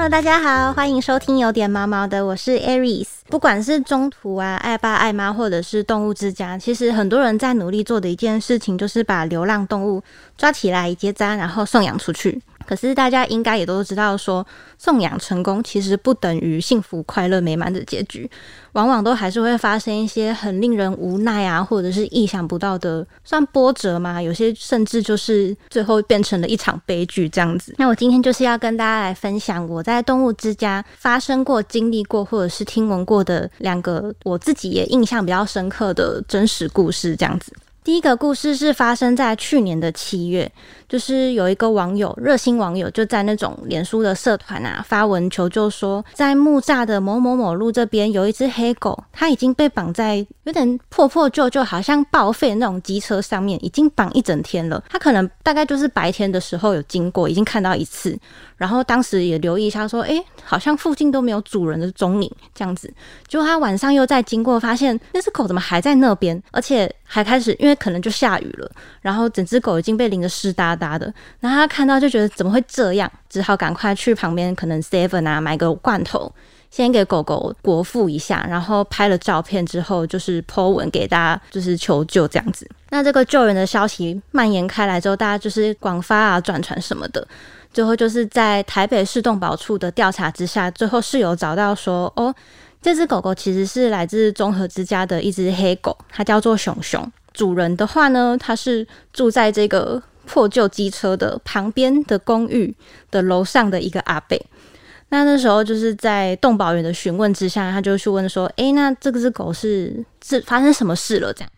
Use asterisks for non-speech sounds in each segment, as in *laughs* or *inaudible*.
Hello，大家好，欢迎收听有点毛毛的，我是 Aries。不管是中途啊、爱爸爱妈，或者是动物之家，其实很多人在努力做的一件事情，就是把流浪动物抓起来结扎，然后送养出去。可是大家应该也都知道，说送养成功其实不等于幸福、快乐、美满的结局，往往都还是会发生一些很令人无奈啊，或者是意想不到的，算波折吗？有些甚至就是最后变成了一场悲剧这样子。那我今天就是要跟大家来分享我在动物之家发生过、经历过，或者是听闻过的两个我自己也印象比较深刻的真实故事这样子。第一个故事是发生在去年的七月，就是有一个网友，热心网友就在那种脸书的社团啊发文求救，说在木栅的某某某路这边有一只黑狗，它已经被绑在有点破破旧旧、好像报废的那种机车上面，已经绑一整天了。他可能大概就是白天的时候有经过，已经看到一次，然后当时也留意一下，说，诶，好像附近都没有主人的踪影，这样子。结果他晚上又再经过，发现那只狗怎么还在那边，而且还开始因为。可能就下雨了，然后整只狗已经被淋得湿哒哒的。然后他看到就觉得怎么会这样，只好赶快去旁边可能 seven 啊买个罐头，先给狗狗果腹一下，然后拍了照片之后，就是 po 文给大家，就是求救这样子。那这个救援的消息蔓延开来之后，大家就是广发啊、转传什么的。最后就是在台北市动保处的调查之下，最后是有找到说，哦，这只狗狗其实是来自综合之家的一只黑狗，它叫做熊熊。主人的话呢，他是住在这个破旧机车的旁边的公寓的楼上的一个阿贝。那那时候就是在动保员的询问之下，他就去问说：“诶，那这只狗是是发生什么事了？”这样，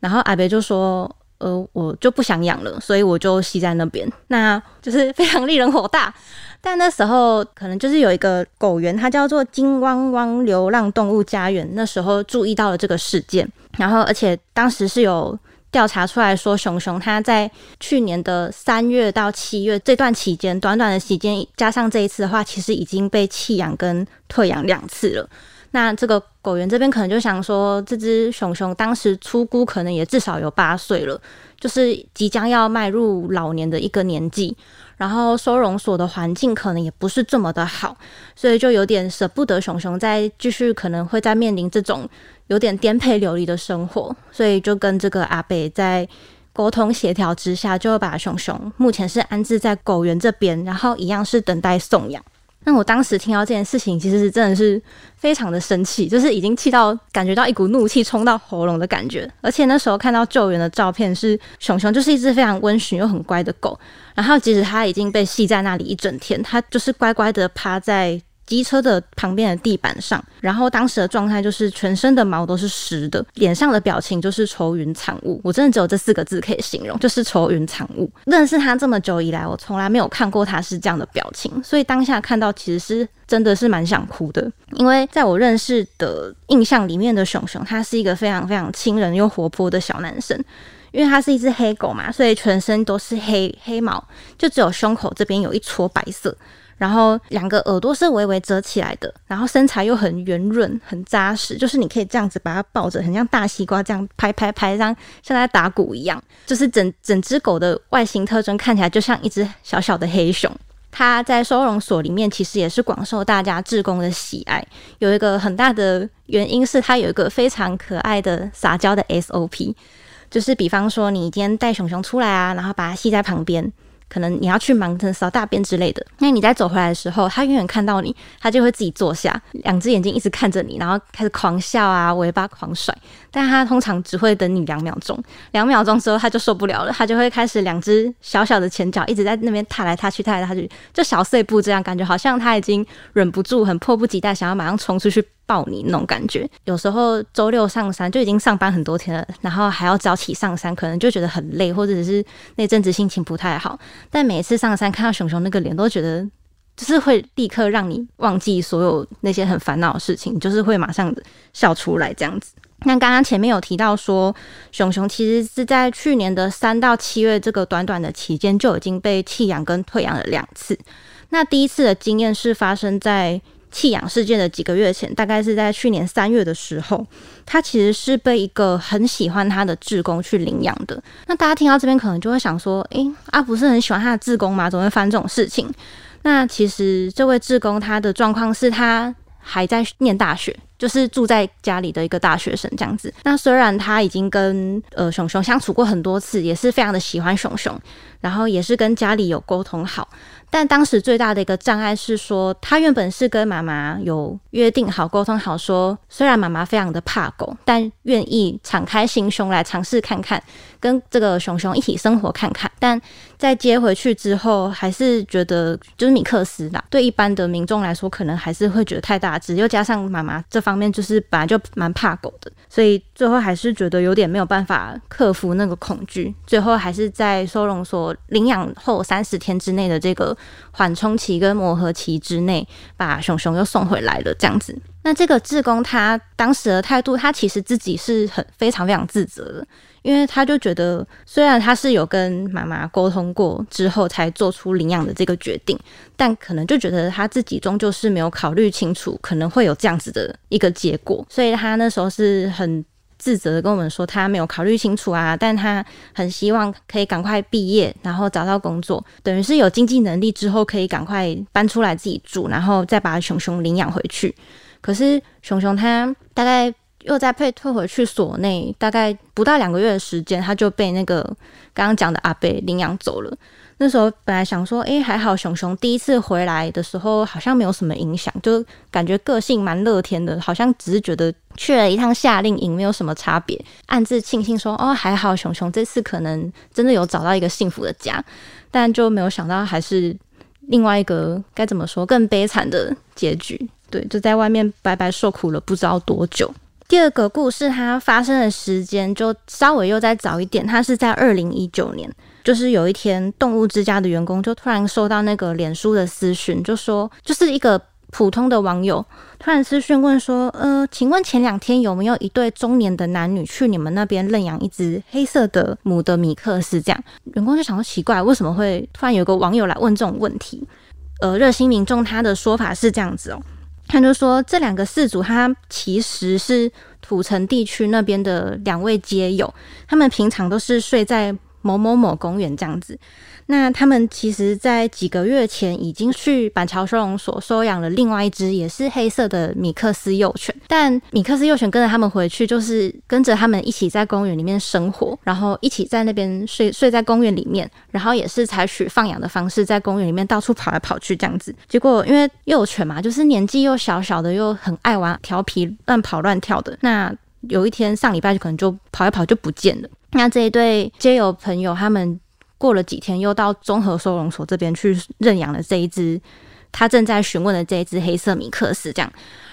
然后阿贝就说：“呃，我就不想养了，所以我就吸在那边。”那就是非常令人火大。但那时候可能就是有一个狗园，它叫做金汪汪流浪动物家园，那时候注意到了这个事件。然后，而且当时是有调查出来说，熊熊它在去年的三月到七月这段期间，短短的时间加上这一次的话，其实已经被弃养跟退养两次了。那这个狗园这边可能就想说，这只熊熊当时出估可能也至少有八岁了，就是即将要迈入老年的一个年纪。然后收容所的环境可能也不是这么的好，所以就有点舍不得熊熊再继续，可能会在面临这种有点颠沛流离的生活，所以就跟这个阿北在沟通协调之下，就把熊熊目前是安置在狗园这边，然后一样是等待送养。那我当时听到这件事情，其实是真的是非常的生气，就是已经气到感觉到一股怒气冲到喉咙的感觉。而且那时候看到救援的照片，是熊熊就是一只非常温驯又很乖的狗，然后即使它已经被系在那里一整天，它就是乖乖的趴在。机车的旁边的地板上，然后当时的状态就是全身的毛都是湿的，脸上的表情就是愁云惨雾。我真的只有这四个字可以形容，就是愁云惨雾。认识他这么久以来，我从来没有看过他是这样的表情，所以当下看到其实是真的是蛮想哭的。因为在我认识的印象里面的熊熊，他是一个非常非常亲人又活泼的小男生，因为他是一只黑狗嘛，所以全身都是黑黑毛，就只有胸口这边有一撮白色。然后两个耳朵是微微折起来的，然后身材又很圆润、很扎实，就是你可以这样子把它抱着，很像大西瓜这样拍拍拍，像像在打鼓一样。就是整 *laughs* 整只狗的外形特征看起来就像一只小小的黑熊。它在收容所里面其实也是广受大家志工的喜爱，有一个很大的原因是它有一个非常可爱的撒娇的 SOP，就是比方说你今天带熊熊出来啊，然后把它系在旁边。可能你要去忙成扫大便之类的，那你在走回来的时候，它远远看到你，它就会自己坐下，两只眼睛一直看着你，然后开始狂笑啊，尾巴狂甩。但它通常只会等你两秒钟，两秒钟之后它就受不了了，它就会开始两只小小的前脚一直在那边踏来踏去，踏来踏去，就小碎步这样，感觉好像它已经忍不住，很迫不及待想要马上冲出去。抱你那种感觉，有时候周六上山就已经上班很多天了，然后还要早起上山，可能就觉得很累，或者是那阵子心情不太好。但每次上山看到熊熊那个脸，都觉得就是会立刻让你忘记所有那些很烦恼的事情，就是会马上笑出来这样子。那刚刚前面有提到说，熊熊其实是在去年的三到七月这个短短的期间就已经被弃养跟退养了两次。那第一次的经验是发生在。弃养事件的几个月前，大概是在去年三月的时候，他其实是被一个很喜欢他的志工去领养的。那大家听到这边可能就会想说：“诶，阿不是很喜欢他的志工吗？怎么会发生这种事情？”那其实这位志工他的状况是他还在念大学。就是住在家里的一个大学生这样子。那虽然他已经跟呃熊熊相处过很多次，也是非常的喜欢熊熊，然后也是跟家里有沟通好。但当时最大的一个障碍是说，他原本是跟妈妈有约定好、沟通好，说虽然妈妈非常的怕狗，但愿意敞开心胸来尝试看看，跟这个熊熊一起生活看看。但在接回去之后，还是觉得就是米克斯啦，对一般的民众来说，可能还是会觉得太大只，又加上妈妈这方面就是本来就蛮怕狗的，所以最后还是觉得有点没有办法克服那个恐惧，最后还是在收容所领养后三十天之内的这个。缓冲期跟磨合期之内，把熊熊又送回来了，这样子。那这个志工他当时的态度，他其实自己是很非常非常自责的，因为他就觉得，虽然他是有跟妈妈沟通过之后才做出领养的这个决定，但可能就觉得他自己终究是没有考虑清楚，可能会有这样子的一个结果，所以他那时候是很。自责的跟我们说，他没有考虑清楚啊，但他很希望可以赶快毕业，然后找到工作，等于是有经济能力之后可以赶快搬出来自己住，然后再把熊熊领养回去。可是熊熊他大概又再被退回去所内，大概不到两个月的时间，他就被那个刚刚讲的阿贝领养走了。那时候本来想说，哎，还好熊熊第一次回来的时候好像没有什么影响，就感觉个性蛮乐天的，好像只是觉得去了一趟夏令营没有什么差别，暗自庆幸说，哦，还好熊熊这次可能真的有找到一个幸福的家，但就没有想到还是另外一个该怎么说更悲惨的结局，对，就在外面白白受苦了不知道多久。第二个故事它发生的时间就稍微又再早一点，它是在二零一九年。就是有一天，动物之家的员工就突然收到那个脸书的私讯，就说就是一个普通的网友突然私讯问说：“呃，请问前两天有没有一对中年的男女去你们那边认养一只黑色的母的米克斯？”这样，员工就想说奇怪，为什么会突然有个网友来问这种问题？呃，热心民众他的说法是这样子哦，他就说这两个事主他其实是土城地区那边的两位街友，他们平常都是睡在。某某某公园这样子，那他们其实，在几个月前已经去板桥收容所收养了另外一只也是黑色的米克斯幼犬，但米克斯幼犬跟着他们回去，就是跟着他们一起在公园里面生活，然后一起在那边睡睡在公园里面，然后也是采取放养的方式，在公园里面到处跑来跑去这样子。结果因为幼犬嘛，就是年纪又小小的，又很爱玩、调皮、乱跑乱跳的，那有一天上礼拜就可能就跑一跑就不见了。那这一对街友朋友，他们过了几天，又到综合收容所这边去认养了这一只，他正在询问的这一只黑色米克斯，这样。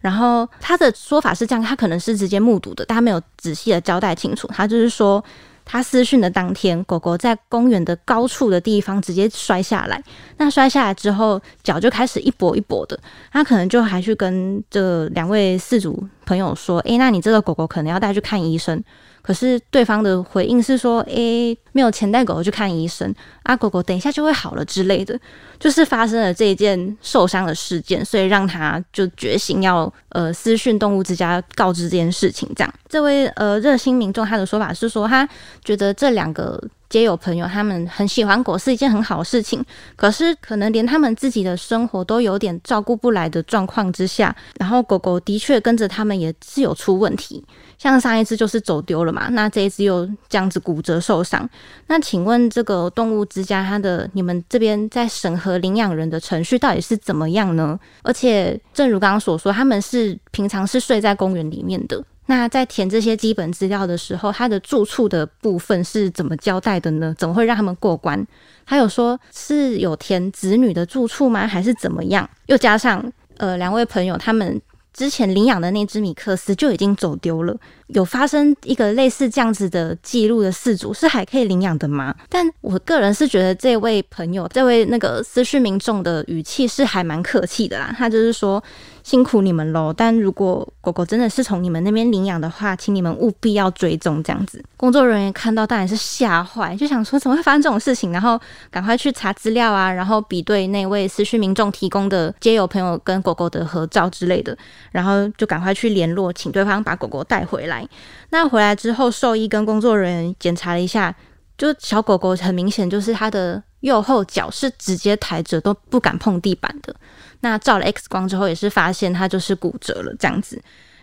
然后他的说法是这样，他可能是直接目睹的，但他没有仔细的交代清楚。他就是说。他私讯的当天，狗狗在公园的高处的地方直接摔下来。那摔下来之后，脚就开始一跛一跛的。他可能就还去跟这两位饲主朋友说：“诶，那你这个狗狗可能要带去看医生。”可是对方的回应是说：“诶，没有钱带狗狗去看医生啊，狗狗等一下就会好了之类的。”就是发生了这一件受伤的事件，所以让他就决心要呃私讯动物之家告知这件事情。这样，这位呃热心民众他的说法是说，他觉得这两个。皆有朋友，他们很喜欢狗是一件很好的事情。可是，可能连他们自己的生活都有点照顾不来的状况之下，然后狗狗的确跟着他们也是有出问题。像上一次就是走丢了嘛，那这一次又这样子骨折受伤。那请问这个动物之家，它的你们这边在审核领养人的程序到底是怎么样呢？而且，正如刚刚所说，他们是平常是睡在公园里面的。那在填这些基本资料的时候，他的住处的部分是怎么交代的呢？怎么会让他们过关？还有说是有填子女的住处吗？还是怎么样？又加上呃，两位朋友他们之前领养的那只米克斯就已经走丢了。有发生一个类似这样子的记录的事主是还可以领养的吗？但我个人是觉得这位朋友，这位那个思绪民众的语气是还蛮客气的啦。他就是说辛苦你们喽，但如果狗狗真的是从你们那边领养的话，请你们务必要追踪这样子。工作人员看到当然是吓坏，就想说怎么会发生这种事情，然后赶快去查资料啊，然后比对那位私讯民众提供的街友朋友跟狗狗的合照之类的，然后就赶快去联络，请对方把狗狗带回来。那回来之后，兽医跟工作人员检查了一下，就小狗狗很明显就是它的右后脚是直接抬着都不敢碰地板的。那照了 X 光之后，也是发现它就是骨折了这样子。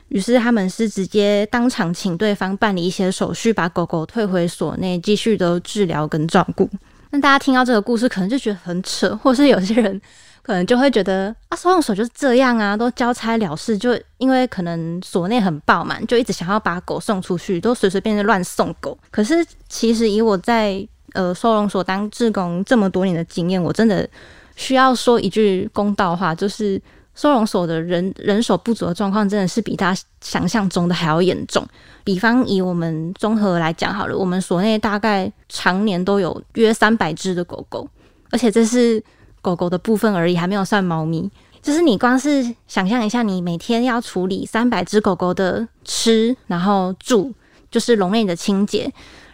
于是他们是直接当场请对方办理一些手续，把狗狗退回所内，继续的治疗跟照顾。那大家听到这个故事，可能就觉得很扯，或是有些人可能就会觉得啊，收容所就是这样啊，都交差了事，就因为可能所内很爆满，就一直想要把狗送出去，都随随便便乱送狗。可是其实以我在呃收容所当志工这么多年的经验，我真的需要说一句公道话，就是。收容所的人人手不足的状况，真的是比他想象中的还要严重。比方以我们综合来讲好了，我们所内大概常年都有约三百只的狗狗，而且这是狗狗的部分而已，还没有算猫咪。就是你光是想象一下，你每天要处理三百只狗狗的吃，然后住，就是笼内的清洁。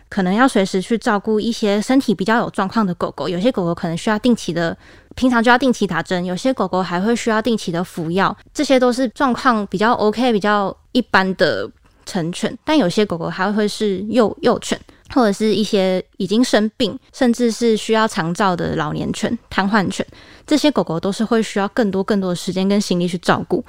可能要随时去照顾一些身体比较有状况的狗狗，有些狗狗可能需要定期的，平常就要定期打针，有些狗狗还会需要定期的服药，这些都是状况比较 OK、比较一般的成犬。但有些狗狗还会是幼幼犬，或者是一些已经生病，甚至是需要长照的老年犬、瘫痪犬，这些狗狗都是会需要更多更多的时间跟心力去照顾。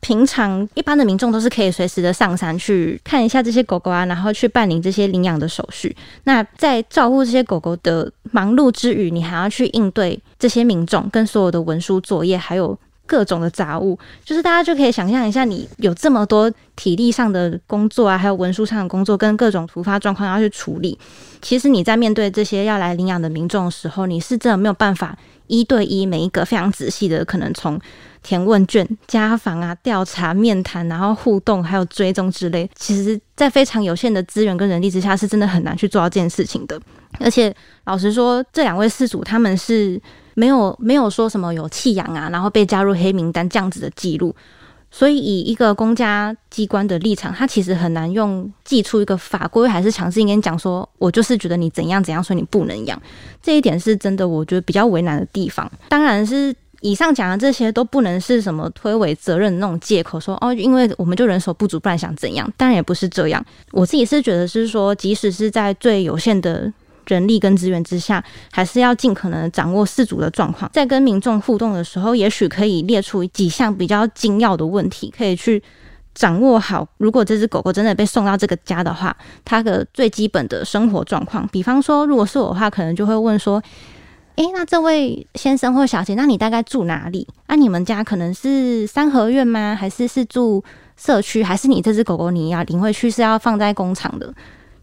平常一般的民众都是可以随时的上山去看一下这些狗狗啊，然后去办理这些领养的手续。那在照顾这些狗狗的忙碌之余，你还要去应对这些民众跟所有的文书作业，还有各种的杂物。就是大家就可以想象一下，你有这么多体力上的工作啊，还有文书上的工作，跟各种突发状况要去处理。其实你在面对这些要来领养的民众的时候，你是真的没有办法一对一每一个非常仔细的，可能从。填问卷、家访啊、调查、面谈，然后互动，还有追踪之类，其实，在非常有限的资源跟人力之下，是真的很难去做到这件事情的。而且，老实说，这两位事主他们是没有没有说什么有弃养啊，然后被加入黑名单这样子的记录，所以以一个公家机关的立场，他其实很难用寄出一个法规还是强制跟你讲说，我就是觉得你怎样怎样，所以你不能养。这一点是真的，我觉得比较为难的地方。当然是。以上讲的这些都不能是什么推诿责任那种借口，说哦，因为我们就人手不足，不然想怎样？当然也不是这样。我自己是觉得是说，即使是在最有限的人力跟资源之下，还是要尽可能掌握事主的状况。在跟民众互动的时候，也许可以列出几项比较精要的问题，可以去掌握好。如果这只狗狗真的被送到这个家的话，它的最基本的生活状况，比方说，如果是我的话，可能就会问说。诶，那这位先生或小姐，那你大概住哪里？那你们家可能是三合院吗？还是是住社区？还是你这只狗狗你要领回去是要放在工厂的？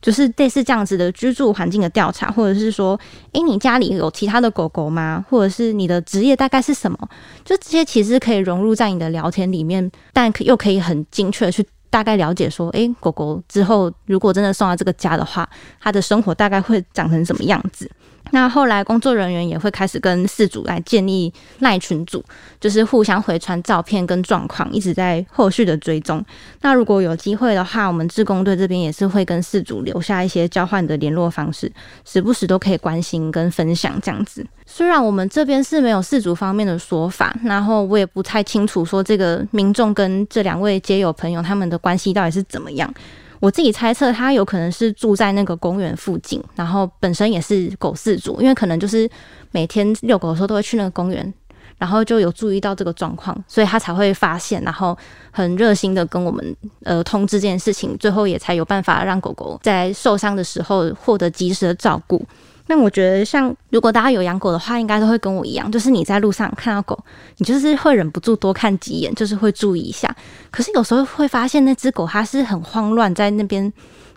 就是类似这样子的居住环境的调查，或者是说，诶，你家里有其他的狗狗吗？或者是你的职业大概是什么？就这些其实可以融入在你的聊天里面，但又可以很精确的去大概了解说，诶，狗狗之后如果真的送到这个家的话，它的生活大概会长成什么样子？那后来工作人员也会开始跟事主来建立赖群组，就是互相回传照片跟状况，一直在后续的追踪。那如果有机会的话，我们志工队这边也是会跟事主留下一些交换的联络方式，时不时都可以关心跟分享这样子。虽然我们这边是没有事主方面的说法，然后我也不太清楚说这个民众跟这两位街友朋友他们的关系到底是怎么样。我自己猜测，他有可能是住在那个公园附近，然后本身也是狗饲主，因为可能就是每天遛狗的时候都会去那个公园，然后就有注意到这个状况，所以他才会发现，然后很热心的跟我们呃通知这件事情，最后也才有办法让狗狗在受伤的时候获得及时的照顾。那我觉得，像如果大家有养狗的话，应该都会跟我一样，就是你在路上看到狗，你就是会忍不住多看几眼，就是会注意一下。可是有时候会发现那只狗它是很慌乱，在那边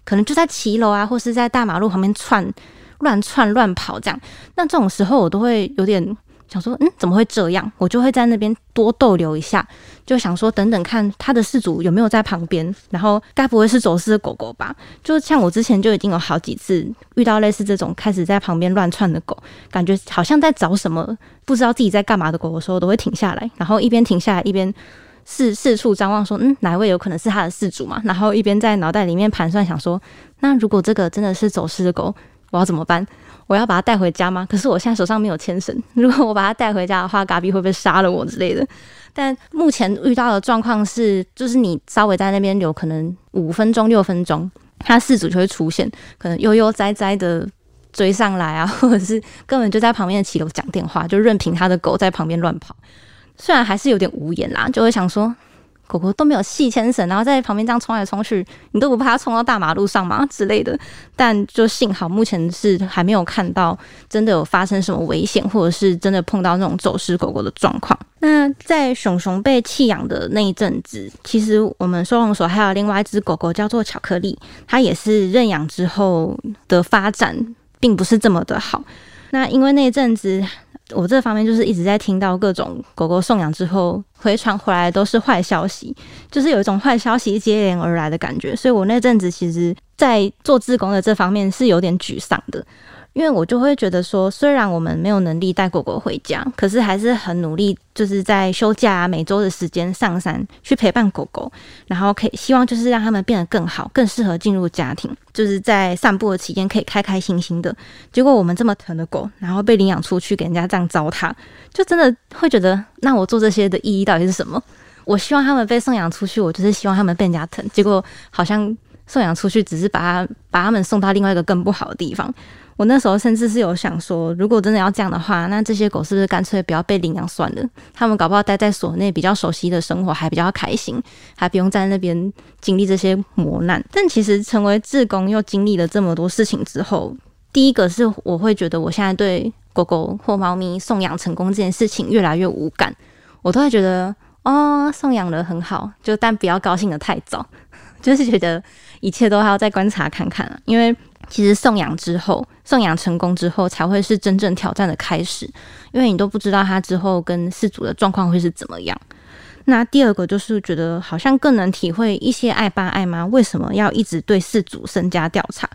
可能就在骑楼啊，或是在大马路旁边窜、乱窜、乱跑这样。那这种时候我都会有点。想说，嗯，怎么会这样？我就会在那边多逗留一下，就想说，等等看他的事主有没有在旁边，然后该不会是走失的狗狗吧？就像我之前就已经有好几次遇到类似这种开始在旁边乱窜的狗，感觉好像在找什么，不知道自己在干嘛的狗的时候，都会停下来，然后一边停下来一边四四处张望，说，嗯，哪位有可能是他的事主嘛？然后一边在脑袋里面盘算，想说，那如果这个真的是走失的狗，我要怎么办？我要把它带回家吗？可是我现在手上没有牵绳，*laughs* 如果我把它带回家的话，嘎比会不会杀了我之类的？但目前遇到的状况是，就是你稍微在那边留，可能五分钟、六分钟，它事主就会出现，可能悠悠哉哉的追上来啊，*laughs* 或者是根本就在旁边的骑楼讲电话，就任凭他的狗在旁边乱跑。虽然还是有点无言啦，就会想说。狗狗都没有系牵绳，然后在旁边这样冲来冲去，你都不怕它冲到大马路上吗之类的？但就幸好目前是还没有看到真的有发生什么危险，或者是真的碰到那种走失狗狗的状况。那在熊熊被弃养的那一阵子，其实我们收容所还有另外一只狗狗叫做巧克力，它也是认养之后的发展并不是这么的好。那因为那一阵子。我这方面就是一直在听到各种狗狗送养之后回传回来都是坏消息，就是有一种坏消息接连而来的感觉，所以我那阵子其实，在做自工的这方面是有点沮丧的。因为我就会觉得说，虽然我们没有能力带狗狗回家，可是还是很努力，就是在休假啊、每周的时间上山去陪伴狗狗，然后可以希望就是让他们变得更好、更适合进入家庭，就是在散步的期间可以开开心心的。结果我们这么疼的狗，然后被领养出去给人家这样糟蹋，就真的会觉得，那我做这些的意义到底是什么？我希望他们被送养出去，我就是希望他们被人家疼，结果好像送养出去只是把他把他们送到另外一个更不好的地方。我那时候甚至是有想说，如果真的要这样的话，那这些狗是不是干脆不要被领养算了？他们搞不好待在所内比较熟悉的生活，还比较开心，还不用在那边经历这些磨难。但其实成为志工又经历了这么多事情之后，第一个是我会觉得我现在对狗狗或猫咪送养成功这件事情越来越无感，我都会觉得哦，送养的很好，就但不要高兴的太早，*laughs* 就是觉得一切都还要再观察看看啊，因为。其实送养之后，送养成功之后，才会是真正挑战的开始，因为你都不知道他之后跟饲主的状况会是怎么样。那第二个就是觉得好像更能体会一些爱爸爱妈为什么要一直对饲主身家调查，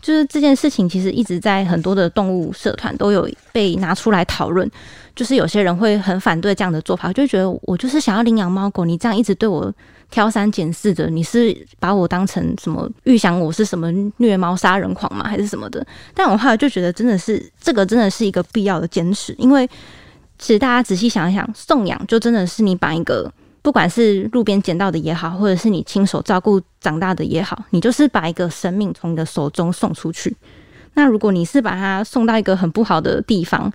就是这件事情其实一直在很多的动物社团都有被拿出来讨论。就是有些人会很反对这样的做法，就觉得我就是想要领养猫狗，你这样一直对我挑三拣四的，你是把我当成什么预想我是什么虐猫杀人狂吗？还是什么的？但我后来就觉得真的是这个真的是一个必要的坚持，因为其实大家仔细想一想，送养就真的是你把一个不管是路边捡到的也好，或者是你亲手照顾长大的也好，你就是把一个生命从你的手中送出去。那如果你是把它送到一个很不好的地方，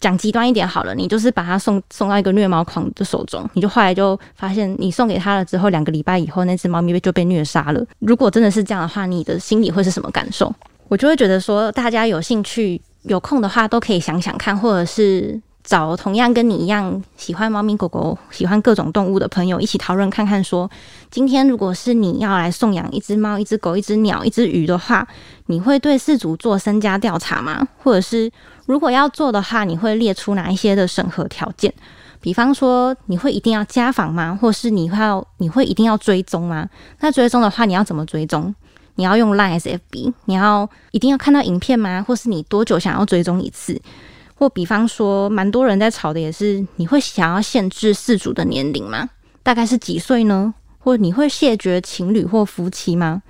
讲极端一点好了，你就是把它送送到一个虐猫狂的手中，你就后来就发现，你送给他了之后，两个礼拜以后，那只猫咪被就被虐杀了。如果真的是这样的话，你的心里会是什么感受？我就会觉得说，大家有兴趣、有空的话，都可以想想看，或者是。找同样跟你一样喜欢猫咪狗狗、喜欢各种动物的朋友一起讨论看看，说今天如果是你要来送养一只猫、一只狗、一只鸟、一只鱼的话，你会对饲主做身家调查吗？或者是如果要做的话，你会列出哪一些的审核条件？比方说，你会一定要家访吗？或是你要你会一定要追踪吗？那追踪的话，你要怎么追踪？你要用 Line SFB？你要一定要看到影片吗？或是你多久想要追踪一次？或比方说，蛮多人在吵的也是，你会想要限制饲主的年龄吗？大概是几岁呢？或你会谢绝情侣或夫妻吗？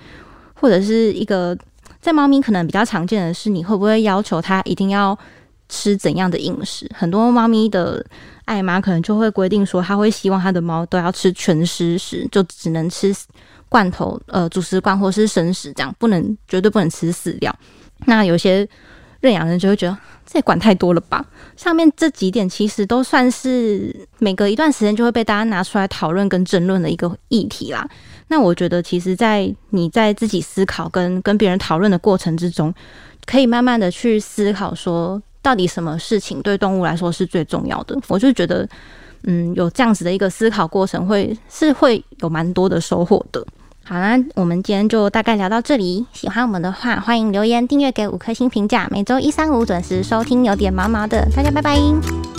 或者是一个在猫咪可能比较常见的是，你会不会要求它一定要吃怎样的饮食？很多猫咪的爱妈可能就会规定说，他会希望他的猫都要吃全食食，就只能吃罐头、呃主食罐或是生食，这样不能绝对不能吃饲料。那有些认养人就会觉得。这也管太多了吧？上面这几点其实都算是每隔一段时间就会被大家拿出来讨论跟争论的一个议题啦。那我觉得，其实，在你在自己思考跟跟别人讨论的过程之中，可以慢慢的去思考，说到底什么事情对动物来说是最重要的。我就觉得，嗯，有这样子的一个思考过程，会是会有蛮多的收获的。好啦，我们今天就大概聊到这里。喜欢我们的话，欢迎留言、订阅、给五颗星评价。每周一、三、五准时收听，有点毛毛的，大家拜拜。